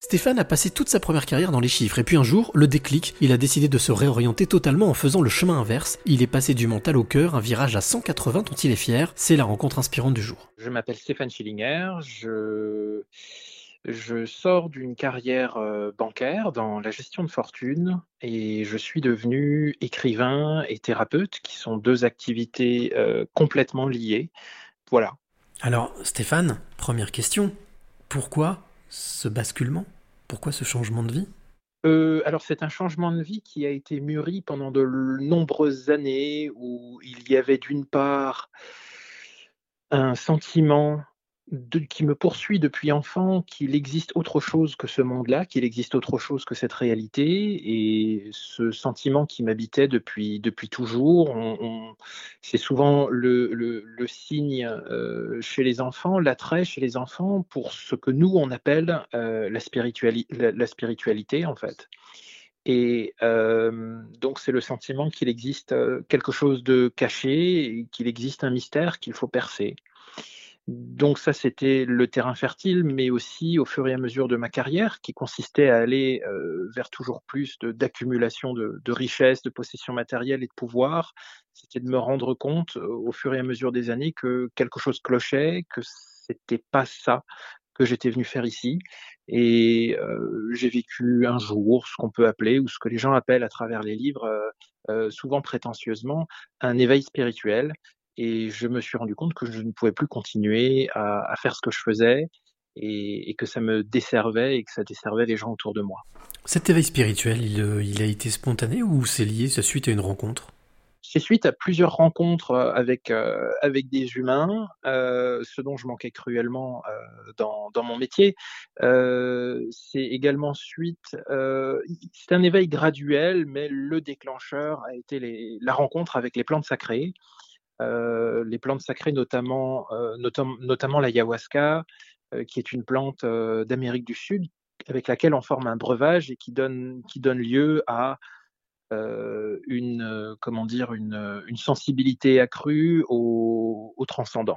Stéphane a passé toute sa première carrière dans les chiffres et puis un jour, le déclic, il a décidé de se réorienter totalement en faisant le chemin inverse. Il est passé du mental au cœur, un virage à 180 dont il est fier. C'est la rencontre inspirante du jour. Je m'appelle Stéphane Schillinger, je, je sors d'une carrière euh, bancaire dans la gestion de fortune et je suis devenu écrivain et thérapeute qui sont deux activités euh, complètement liées. Voilà. Alors Stéphane, première question, pourquoi ce basculement? Pourquoi ce changement de vie? Euh, alors c'est un changement de vie qui a été mûri pendant de nombreuses années où il y avait d'une part un sentiment qui me poursuit depuis enfant qu'il existe autre chose que ce monde-là, qu'il existe autre chose que cette réalité, et ce sentiment qui m'habitait depuis, depuis toujours, c'est souvent le, le, signe euh, chez les enfants, l'attrait chez les enfants pour ce que nous, on appelle euh, la, la, spiritualité, en fait. Et euh, donc, c'est le sentiment qu'il existe quelque chose de caché, qu'il existe un mystère qu'il faut percer. Donc ça, c'était le terrain fertile, mais aussi au fur et à mesure de ma carrière, qui consistait à aller euh, vers toujours plus d'accumulation de, de, richesses, de possessions matérielles et de pouvoir, c'était de me rendre compte euh, au fur et à mesure des années que quelque chose clochait, que c'était pas ça que j'étais venu faire ici. Et euh, j'ai vécu un jour ce qu'on peut appeler, ou ce que les gens appellent à travers les livres, souvent prétentieusement, un éveil spirituel et je me suis rendu compte que je ne pouvais plus continuer à, faire ce que je faisais et, que ça me desservait et que ça desservait les gens autour de moi. Cet éveil spirituel, il, euh, a été spontané ou c'est lié, c'est suite à une rencontre? C'est suite à plusieurs rencontres euh, avec, euh, avec des humains, ce dont je manquais cruellement dans, dans, mon métier. c'est également suite, c'est un éveil graduel, mais le déclencheur a été les, la rencontre avec les plantes sacrées. Euh, les plantes sacrées, notamment, euh, notamment l'ayahuasca, euh, qui est une plante d'Amérique du Sud, avec laquelle on forme un breuvage et qui donne, qui donne lieu à une, comment dire, une, une sensibilité accrue au, au transcendant.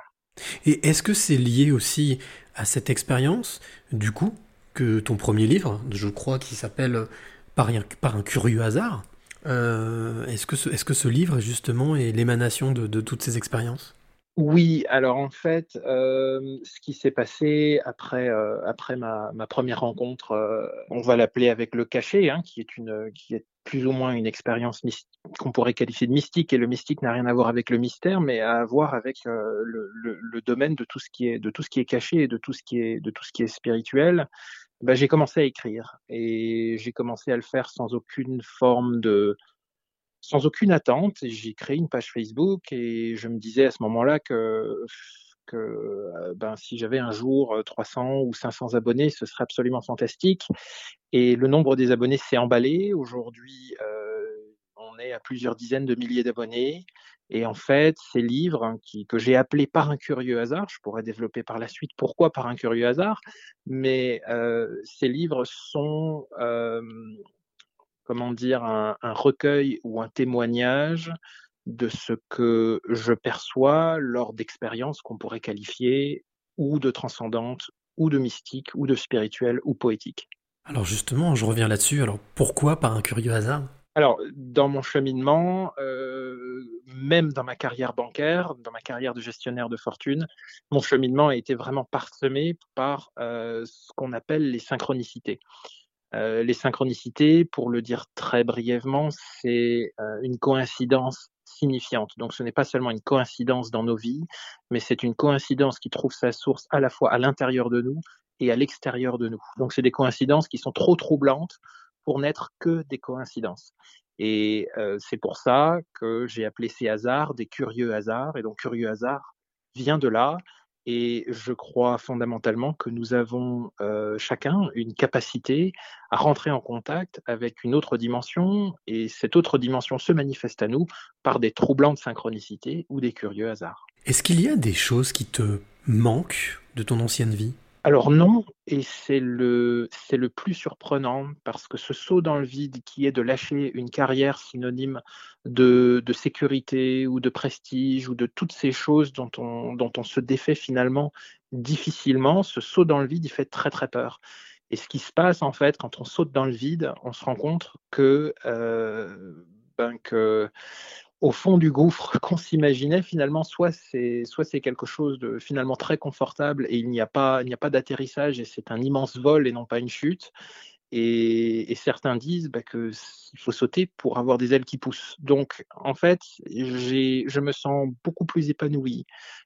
Et est-ce que c'est lié aussi à cette expérience, du coup, que ton premier livre, je crois, qui s'appelle par par un curieux hasard, euh, est-ce que, ce, ce livre, justement, est l'émanation de, toutes ces expériences? Oui, alors en fait, euh, ce qui s'est passé après, euh, ma, première rencontre, on va l'appeler avec le cachet, hein, qui, est est plus ou moins une expérience qu'on pourrait qualifier de mystique, et le mystique n'a rien à voir avec le mystère, mais à voir avec le, domaine de tout ce qui est est caché et est de tout ce qui est spirituel. Bah, j'ai commencé à écrire et j'ai commencé à le faire sans aucune forme de, sans aucune attente. J'ai créé une page Facebook et je me disais à ce moment-là que, que euh, ben, si j'avais un jour 300 euh, ou 500 abonnés, ce serait absolument fantastique. Et le nombre des abonnés s'est emballé. Aujourd'hui, euh, à plusieurs dizaines de milliers d'abonnés. Et en fait, ces livres hein, qui, que j'ai appelés par un curieux hasard, je pourrais développer par la suite pourquoi par un curieux hasard, mais euh, ces livres sont, euh, comment dire, un, un, recueil ou un témoignage de ce que je perçois lors d'expériences qu'on pourrait qualifier ou de transcendantes, ou de mystiques, ou de spirituelles, ou poétiques. Alors justement, je reviens là-dessus. Alors pourquoi par un curieux hasard? Alors, dans mon cheminement, euh, même dans ma carrière bancaire, dans ma carrière de gestionnaire de fortune, mon cheminement a été vraiment parsemé par euh, ce qu'on appelle les synchronicités. Euh, les synchronicités, pour le dire très brièvement, c'est une coïncidence signifiante. Donc ce n'est pas seulement une coïncidence dans nos vies, mais c'est une coïncidence qui trouve sa source à la fois à l'intérieur de nous et à l'extérieur de nous. Donc c'est des coïncidences qui sont trop troublantes pour n'être que des coïncidences. Et euh, c'est pour ça que j'ai appelé ces hasards des curieux hasards. Et donc, curieux hasard vient de là. Et je crois fondamentalement que nous avons euh, chacun une capacité à rentrer en contact avec une autre dimension. Et cette autre dimension se manifeste à nous par des troublantes synchronicités ou des curieux hasards. Est-ce qu'il y a des choses qui te manquent de ton ancienne vie? Alors non, et c'est le, c'est le plus surprenant parce que ce saut dans le vide qui est de lâcher une carrière synonyme de, de sécurité ou de prestige ou de toutes ces choses dont on, dont on se défait finalement difficilement, ce saut dans le vide, il fait très très peur. Et ce qui se passe, en fait, quand on saute dans le vide, on se rend compte que, ben, que au fond du gouffre qu'on s'imaginait, finalement, soit c'est soit c'est quelque chose de finalement très confortable et il n'y a pas il n'y a pas d'atterrissage et c'est un immense vol et non pas une chute. Et, certains disent bah, qu'il faut sauter pour avoir des ailes qui poussent. Donc, en fait, je me sens beaucoup plus épanoui,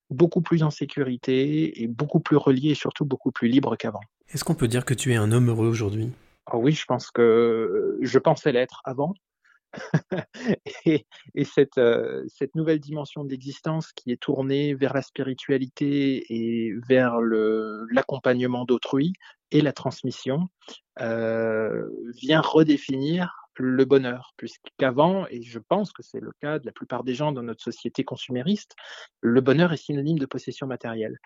beaucoup plus en sécurité et beaucoup plus relié et surtout beaucoup plus libre qu'avant. Est-ce qu'on peut dire que tu es un homme heureux aujourd'hui? Oh Oui, je pense que je pensais l'être avant. et, cette, euh, cette, nouvelle dimension d'existence qui est tournée vers la spiritualité et vers l'accompagnement d'autrui et la transmission euh, vient redéfinir le bonheur, puisqu'avant, et je pense que c'est le cas de la plupart des gens dans notre société consumériste, le bonheur est synonyme de possession matérielle.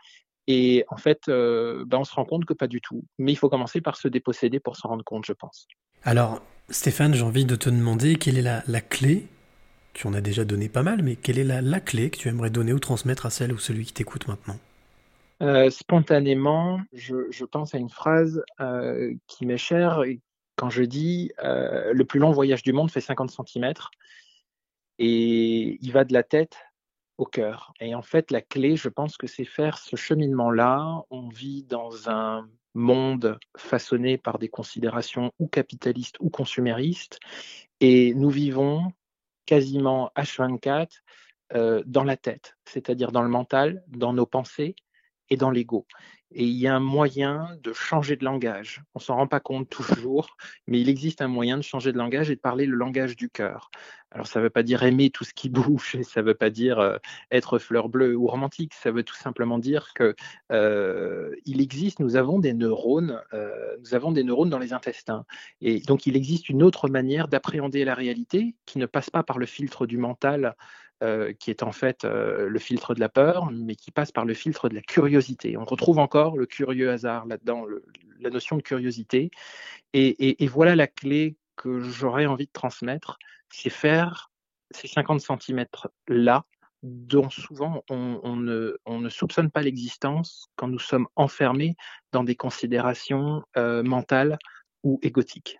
Et en fait, euh, ben on se rend compte que pas du tout. Mais il faut commencer par se déposséder pour s'en rendre compte, je pense. Alors, Stéphane, j'ai envie de te demander quelle est la, clé, tu en as déjà donné pas mal, mais quelle est la, clé que tu aimerais donner ou transmettre à celle ou celui qui t'écoute maintenant? Euh, Spontanément, je, pense à une phrase euh, qui m'est chère quand je dis euh, le plus long voyage du monde fait 50 cm et il va de la tête au cœur. Et en fait, la clé, je pense que c'est faire ce cheminement-là. On vit dans un monde façonné par des considérations ou capitalistes ou consuméristes. Et nous vivons quasiment H24 euh, dans la tête, c'est-à-dire dans le mental, dans nos pensées et dans l'ego. Et il y a un moyen de changer de langage. On s'en rend pas compte toujours, mais il existe un moyen de changer de langage et de parler le langage du cœur. Alors ça ne veut pas dire aimer tout ce qui bouge, ça ne veut pas dire euh, être fleur bleue ou romantique. Ça veut tout simplement dire que euh, il existe. Nous avons des neurones. Euh, nous avons des neurones dans les intestins, et donc il existe une autre manière d'appréhender la réalité qui ne passe pas par le filtre du mental qui est en fait le filtre de la peur, mais qui passe par le filtre de la curiosité. On retrouve encore le curieux hasard là-dedans, la notion de curiosité. Et, voilà la clé que j'aurais envie de transmettre, c'est faire ces 50 cm-là dont souvent on, ne, on, ne, soupçonne pas l'existence quand nous sommes enfermés dans des considérations euh, mentales ou égotiques.